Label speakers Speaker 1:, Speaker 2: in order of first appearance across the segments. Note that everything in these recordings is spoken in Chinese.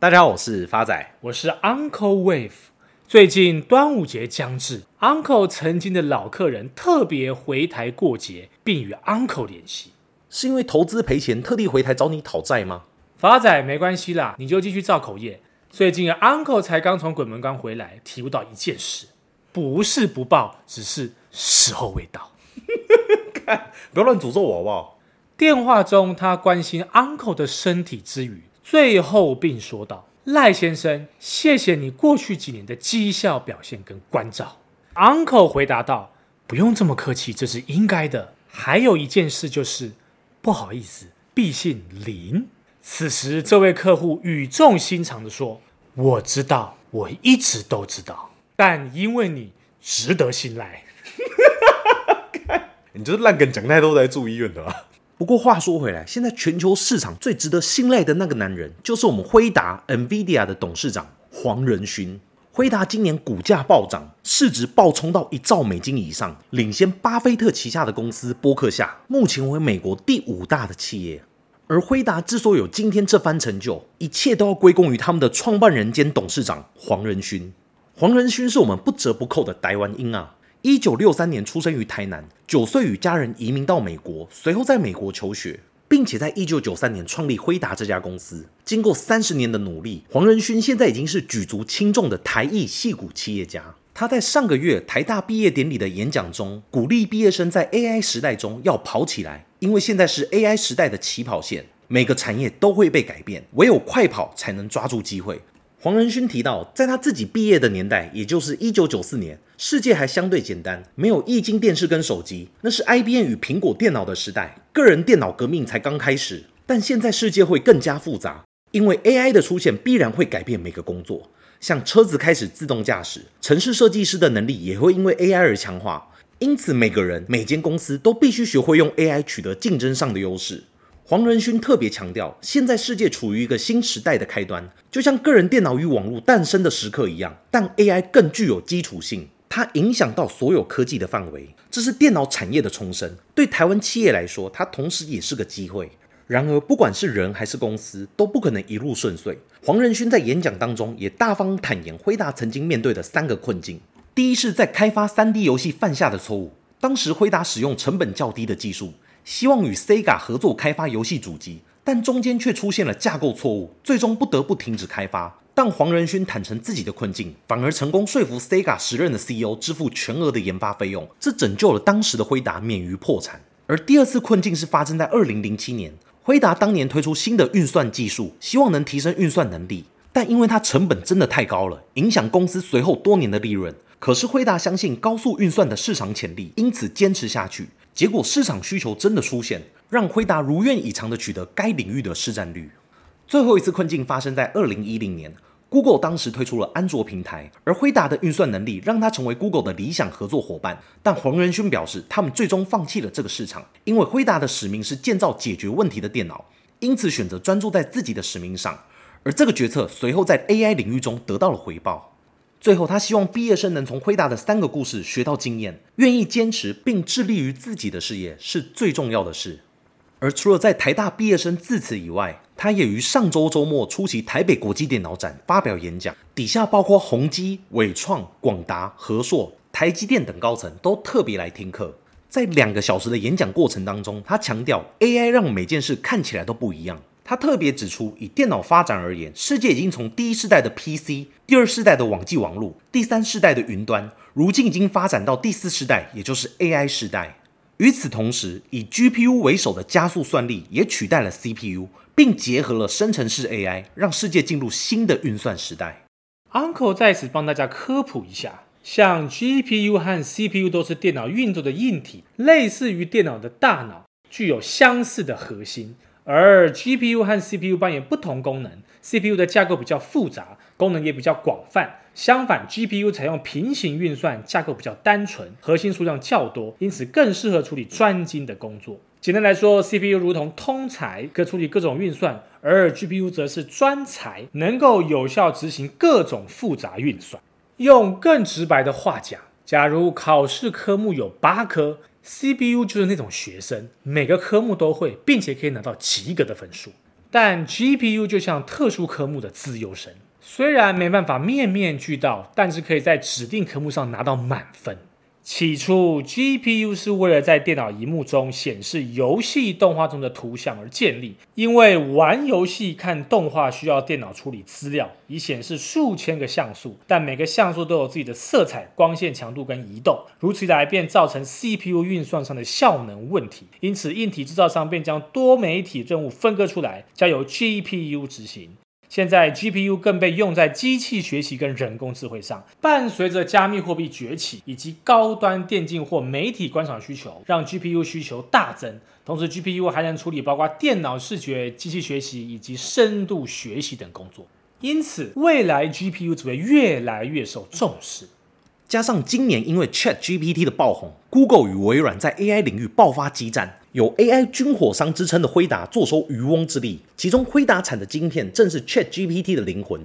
Speaker 1: 大家好，我是发仔，
Speaker 2: 我是 Uncle Wave。最近端午节将至，Uncle 曾经的老客人特别回台过节，并与 Uncle 联系，
Speaker 1: 是因为投资赔钱，特地回台找你讨债吗？
Speaker 2: 发仔没关系啦，你就继续造口业。最近 Uncle 才刚从鬼门关回来，体悟到一件事，不是不报，只是时候未到。
Speaker 1: 看，不要乱诅咒我好不好？
Speaker 2: 电话中，他关心 Uncle 的身体之余，最后并说道：“赖先生，谢谢你过去几年的绩效表现跟关照。”Uncle 回答道：“不用这么客气，这是应该的。还有一件事就是，不好意思，敝姓林。”此时，这位客户语重心长地说：“我知道，我一直都知道，但因为你值得信赖。”
Speaker 1: 你就是烂梗讲太多才住医院的吧？不过话说回来，现在全球市场最值得信赖的那个男人，就是我们辉达 NVIDIA 的董事长黄仁勋。辉达今年股价暴涨，市值暴冲到一兆美金以上，领先巴菲特旗下的公司波克夏，目前为美国第五大的企业。而辉达之所以有今天这番成就，一切都要归功于他们的创办人兼董事长黄仁勋。黄仁勋是我们不折不扣的台湾婴啊。一九六三年出生于台南，九岁与家人移民到美国，随后在美国求学，并且在一九九三年创立辉达这家公司。经过三十年的努力，黄仁勋现在已经是举足轻重的台裔戏骨企业家。他在上个月台大毕业典礼的演讲中，鼓励毕业生在 AI 时代中要跑起来，因为现在是 AI 时代的起跑线，每个产业都会被改变，唯有快跑才能抓住机会。黄仁勋提到，在他自己毕业的年代，也就是一九九四年，世界还相对简单，没有液晶电视跟手机，那是 IBM 与苹果电脑的时代，个人电脑革命才刚开始。但现在世界会更加复杂，因为 AI 的出现必然会改变每个工作，像车子开始自动驾驶，城市设计师的能力也会因为 AI 而强化，因此每个人、每间公司都必须学会用 AI 取得竞争上的优势。黄仁勋特别强调，现在世界处于一个新时代的开端，就像个人电脑与网络诞生的时刻一样，但 AI 更具有基础性，它影响到所有科技的范围，这是电脑产业的重生。对台湾企业来说，它同时也是个机会。然而，不管是人还是公司，都不可能一路顺遂。黄仁勋在演讲当中也大方坦言，辉达曾经面对的三个困境：第一是在开发 3D 游戏犯下的错误，当时辉达使用成本较低的技术。希望与 Sega 合作开发游戏主机，但中间却出现了架构错误，最终不得不停止开发。但黄仁勋坦诚自己的困境，反而成功说服 Sega 时任的 CEO 支付全额的研发费用，这拯救了当时的辉达免于破产。而第二次困境是发生在二零零七年，辉达当年推出新的运算技术，希望能提升运算能力，但因为它成本真的太高了，影响公司随后多年的利润。可是辉达相信高速运算的市场潜力，因此坚持下去。结果市场需求真的出现，让辉达如愿以偿地取得该领域的市占率。最后一次困境发生在二零一零年，Google 当时推出了安卓平台，而辉达的运算能力让他成为 Google 的理想合作伙伴。但黄仁勋表示，他们最终放弃了这个市场，因为辉达的使命是建造解决问题的电脑，因此选择专注在自己的使命上。而这个决策随后在 AI 领域中得到了回报。最后，他希望毕业生能从辉达的三个故事学到经验，愿意坚持并致力于自己的事业是最重要的事。而除了在台大毕业生致辞以外，他也于上周周末出席台北国际电脑展发表演讲，底下包括宏基、伟创、广达、和硕、台积电等高层都特别来听课。在两个小时的演讲过程当中，他强调 AI 让每件事看起来都不一样。他特别指出，以电脑发展而言，世界已经从第一世代的 PC、第二世代的网际网络、第三世代的云端，如今已经发展到第四世代，也就是 AI 时代。与此同时，以 GPU 为首的加速算力也取代了 CPU，并结合了生成式 AI，让世界进入新的运算时代。
Speaker 2: Uncle 在此帮大家科普一下，像 GPU 和 CPU 都是电脑运作的硬体，类似于电脑的大脑，具有相似的核心。而 GPU 和 CPU 扮演不同功能，CPU 的架构比较复杂，功能也比较广泛。相反，GPU 采用平行运算，架构比较单纯，核心数量较多，因此更适合处理专精的工作。简单来说，CPU 如同通才，可处理各种运算，而 GPU 则是专才，能够有效执行各种复杂运算。用更直白的话讲，假如考试科目有八科。CPU 就是那种学生，每个科目都会，并且可以拿到及格的分数。但 GPU 就像特殊科目的资优生，虽然没办法面面俱到，但是可以在指定科目上拿到满分。起初，GPU 是为了在电脑萤幕中显示游戏动画中的图像而建立。因为玩游戏看动画需要电脑处理资料，以显示数千个像素，但每个像素都有自己的色彩、光线强度跟移动，如此一来便造成 CPU 运算上的效能问题。因此，硬体制造商便将多媒体任务分割出来，交由 GPU 执行。现在 GPU 更被用在机器学习跟人工智慧上。伴随着加密货币崛起以及高端电竞或媒体观赏需求，让 GPU 需求大增。同时，GPU 还能处理包括电脑视觉、机器学习以及深度学习等工作。因此，未来 GPU 只会越来越受重视。
Speaker 1: 加上今年因为 ChatGPT 的爆红，Google 与微软在 AI 领域爆发激战。有 AI 军火商之称的辉达坐收渔翁之利，其中辉达产的晶片正是 ChatGPT 的灵魂。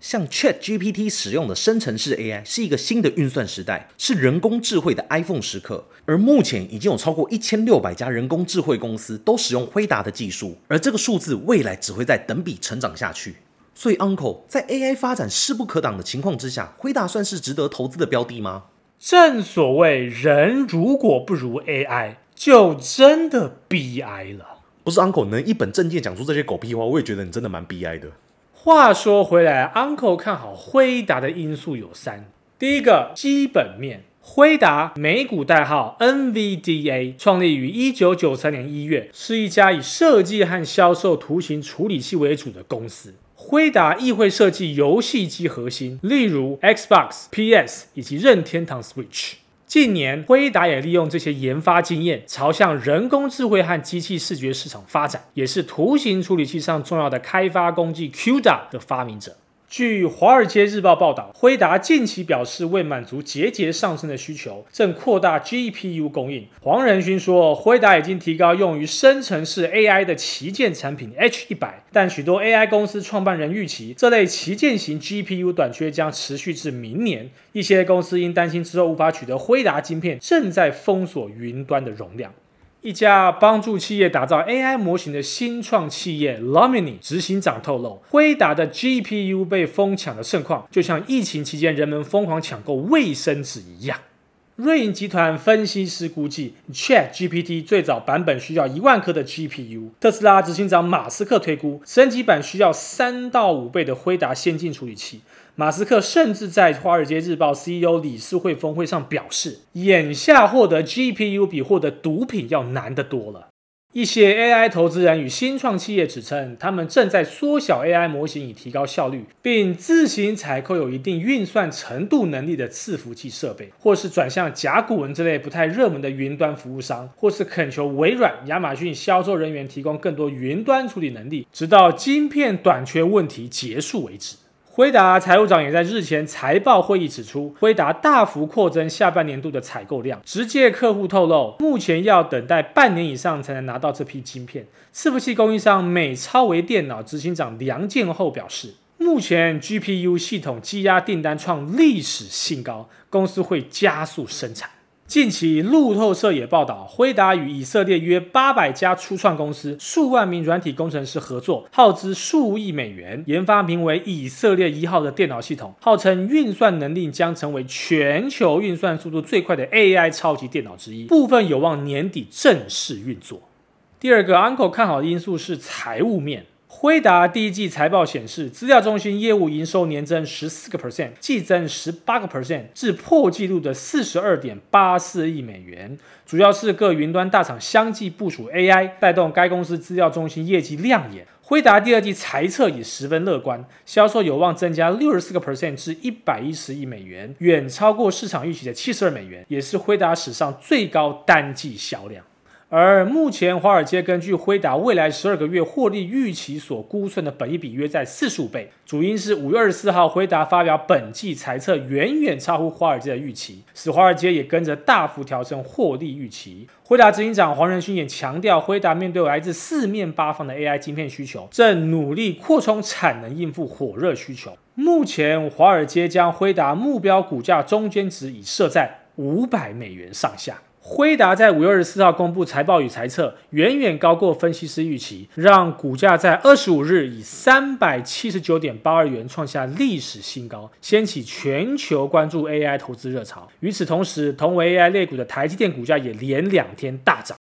Speaker 1: 像 ChatGPT 使用的生成式 AI 是一个新的运算时代，是人工智慧的 iPhone 时刻。而目前已经有超过一千六百家人工智慧公司都使用辉达的技术，而这个数字未来只会在等比成长下去。所以，Uncle 在 AI 发展势不可挡的情况之下，辉达算是值得投资的标的吗？
Speaker 2: 正所谓，人如果不如 AI。就真的悲哀了。
Speaker 1: 不是 Uncle 能一本正经讲出这些狗屁话，我也觉得你真的蛮悲哀的。
Speaker 2: 话说回来，Uncle 看好辉达的因素有三：第一个，基本面，辉达美股代号 NVDA，创立于一九九三年一月，是一家以设计和销售图形处理器为主的公司。辉达亦会设计游戏机核心，例如 Xbox、PS 以及任天堂 Switch。近年，辉达也利用这些研发经验，朝向人工智慧和机器视觉市场发展，也是图形处理器上重要的开发工具 CUDA 的发明者。据《华尔街日报》报道，辉达近期表示，为满足节节上升的需求，正扩大 GPU 供应。黄仁勋说，辉达已经提高用于生成式 AI 的旗舰产品 H100，但许多 AI 公司创办人预期，这类旗舰型 GPU 短缺将持续至明年。一些公司因担心之后无法取得辉达晶片，正在封锁云端的容量。一家帮助企业打造 AI 模型的新创企业 Lumini 执行长透露，辉达的 GPU 被疯抢的盛况，就像疫情期间人们疯狂抢购卫生纸一样。瑞银集团分析师估计，ChatGPT 最早版本需要一万颗的 GPU。特斯拉执行长马斯克推估，升级版需要三到五倍的辉达先进处理器。马斯克甚至在《华尔街日报》CEO 理事会峰会上表示，眼下获得 GPU 比获得毒品要难得多了。一些 AI 投资人与新创企业指称，他们正在缩小 AI 模型以提高效率，并自行采购有一定运算程度能力的伺服器设备，或是转向甲骨文之类不太热门的云端服务商，或是恳求微软、亚马逊销售人员提供更多云端处理能力，直到晶片短缺问题结束为止。辉达财务长也在日前财报会议指出，辉达大幅扩增下半年度的采购量。直接客户透露，目前要等待半年以上才能拿到这批晶片。伺服器供应商美超微电脑执行长梁建厚表示，目前 GPU 系统积压订单创历史新高，公司会加速生产。近期，路透社也报道，辉达与以色列约八百家初创公司、数万名软体工程师合作，耗资数亿美元，研发名为“以色列一号”的电脑系统，号称运算能力将成为全球运算速度最快的 AI 超级电脑之一，部分有望年底正式运作。第二个 Uncle 看好的因素是财务面。辉达第一季财报显示，资料中心业务营收年增十四个 percent，季增十八个 percent，至破纪录的四十二点八四亿美元。主要是各云端大厂相继部署 AI，带动该公司资料中心业绩亮眼。辉达第二季财测也十分乐观，销售有望增加六十四个 percent 至一百一十亿美元，远超过市场预期的七十二美元，也是辉达史上最高单季销量。而目前，华尔街根据辉达未来十二个月获利预期所估算的本益比约在四十五倍。主因是五月二十四号辉达发表本季财测远远超乎华尔街的预期，使华尔街也跟着大幅调升获利预期。辉达执行长黄仁勋也强调，辉达面对来自四面八方的 AI 晶片需求，正努力扩充产能应付火热需求。目前，华尔街将辉达目标股价中间值已设在五百美元上下。辉达在五月二十四号公布财报与财测，远远高过分析师预期，让股价在二十五日以三百七十九点八二元创下历史新高，掀起全球关注 AI 投资热潮。与此同时，同为 AI 类股的台积电股价也连两天大涨。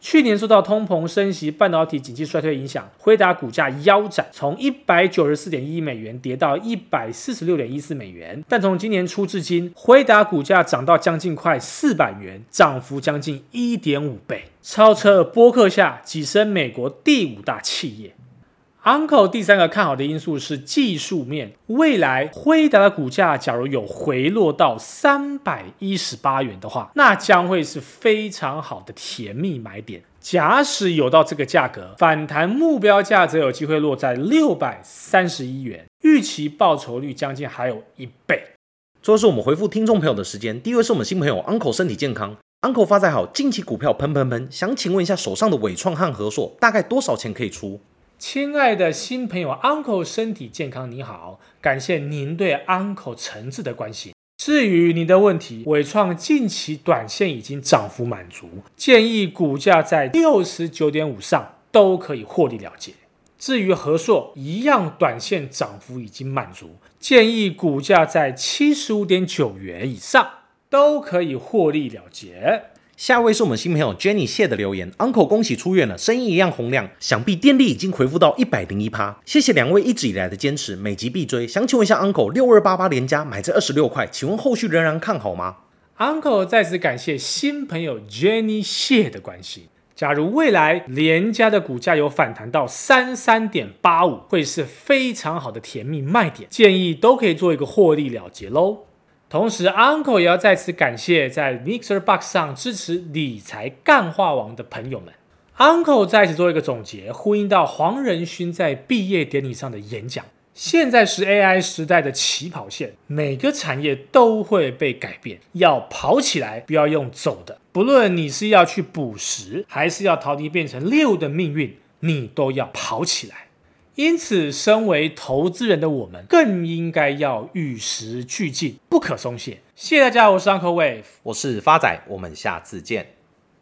Speaker 2: 去年受到通膨升息、半导体景气衰退影响，辉达股价腰斩，从一百九十四点一美元跌到一百四十六点一四美元。但从今年初至今，辉达股价涨到将近快四百元，涨幅将近一点五倍，超车波克夏，跻身美国第五大企业。Uncle 第三个看好的因素是技术面，未来辉达的股价假如有回落到三百一十八元的话，那将会是非常好的甜蜜买点。假使有到这个价格，反弹目标价则有机会落在六百三十一元，预期报酬率将近还有一倍。
Speaker 1: 最后是我们回复听众朋友的时间，第一位是我们新朋友 Uncle 身体健康，Uncle 发财好，近期股票喷喷喷，想请问一下手上的伟创和和硕大概多少钱可以出？
Speaker 2: 亲爱的新朋友，Uncle 身体健康，你好，感谢您对 Uncle 诚挚的关心。至于你的问题，伟创近期短线已经涨幅满足，建议股价在六十九点五上都可以获利了结。至于和硕，一样短线涨幅已经满足，建议股价在七十五点九元以上都可以获利了结。
Speaker 1: 下一位是我们新朋友 Jenny 谢的留言，Uncle 恭喜出院了，声音一样洪亮，想必电力已经回复到一百零一趴。谢谢两位一直以来的坚持，每集必追。想请问一下 Uncle，六二八八连加买在二十六块，请问后续仍然看好吗
Speaker 2: ？Uncle 再次感谢新朋友 Jenny 谢的关心。假如未来连加的股价有反弹到三三点八五，会是非常好的甜蜜卖点，建议都可以做一个获利了结喽。同时，Uncle 也要再次感谢在 Mixer Box 上支持理财干话王的朋友们。Uncle 再次做一个总结，呼应到黄仁勋在毕业典礼上的演讲：现在是 AI 时代的起跑线，每个产业都会被改变，要跑起来，不要用走的。不论你是要去捕食，还是要逃离变成猎物的命运，你都要跑起来。因此，身为投资人的我们，更应该要与时俱进，不可松懈。谢谢大家，我是 Uncle Wave，
Speaker 1: 我是发仔，我们下次见。